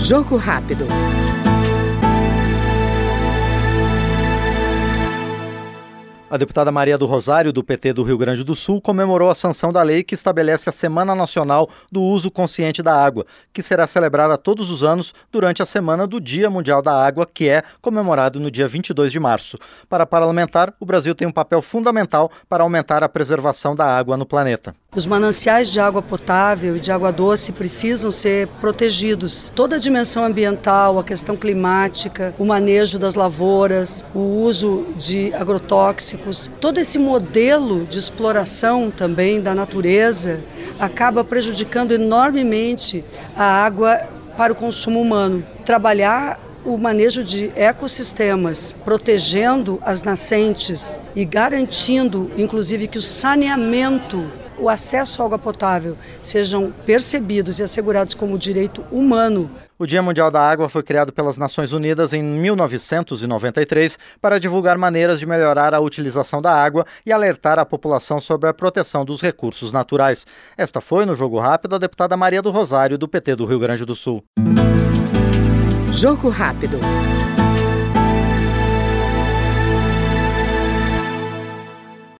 Jogo rápido. A deputada Maria do Rosário, do PT do Rio Grande do Sul, comemorou a sanção da lei que estabelece a Semana Nacional do Uso Consciente da Água, que será celebrada todos os anos durante a Semana do Dia Mundial da Água, que é comemorado no dia 22 de março. Para a parlamentar, o Brasil tem um papel fundamental para aumentar a preservação da água no planeta. Os mananciais de água potável e de água doce precisam ser protegidos. Toda a dimensão ambiental, a questão climática, o manejo das lavouras, o uso de agrotóxicos, todo esse modelo de exploração também da natureza acaba prejudicando enormemente a água para o consumo humano. Trabalhar o manejo de ecossistemas, protegendo as nascentes e garantindo, inclusive, que o saneamento o acesso à água potável sejam percebidos e assegurados como direito humano. O Dia Mundial da Água foi criado pelas Nações Unidas em 1993 para divulgar maneiras de melhorar a utilização da água e alertar a população sobre a proteção dos recursos naturais. Esta foi, no Jogo Rápido, a deputada Maria do Rosário, do PT do Rio Grande do Sul. Jogo Rápido.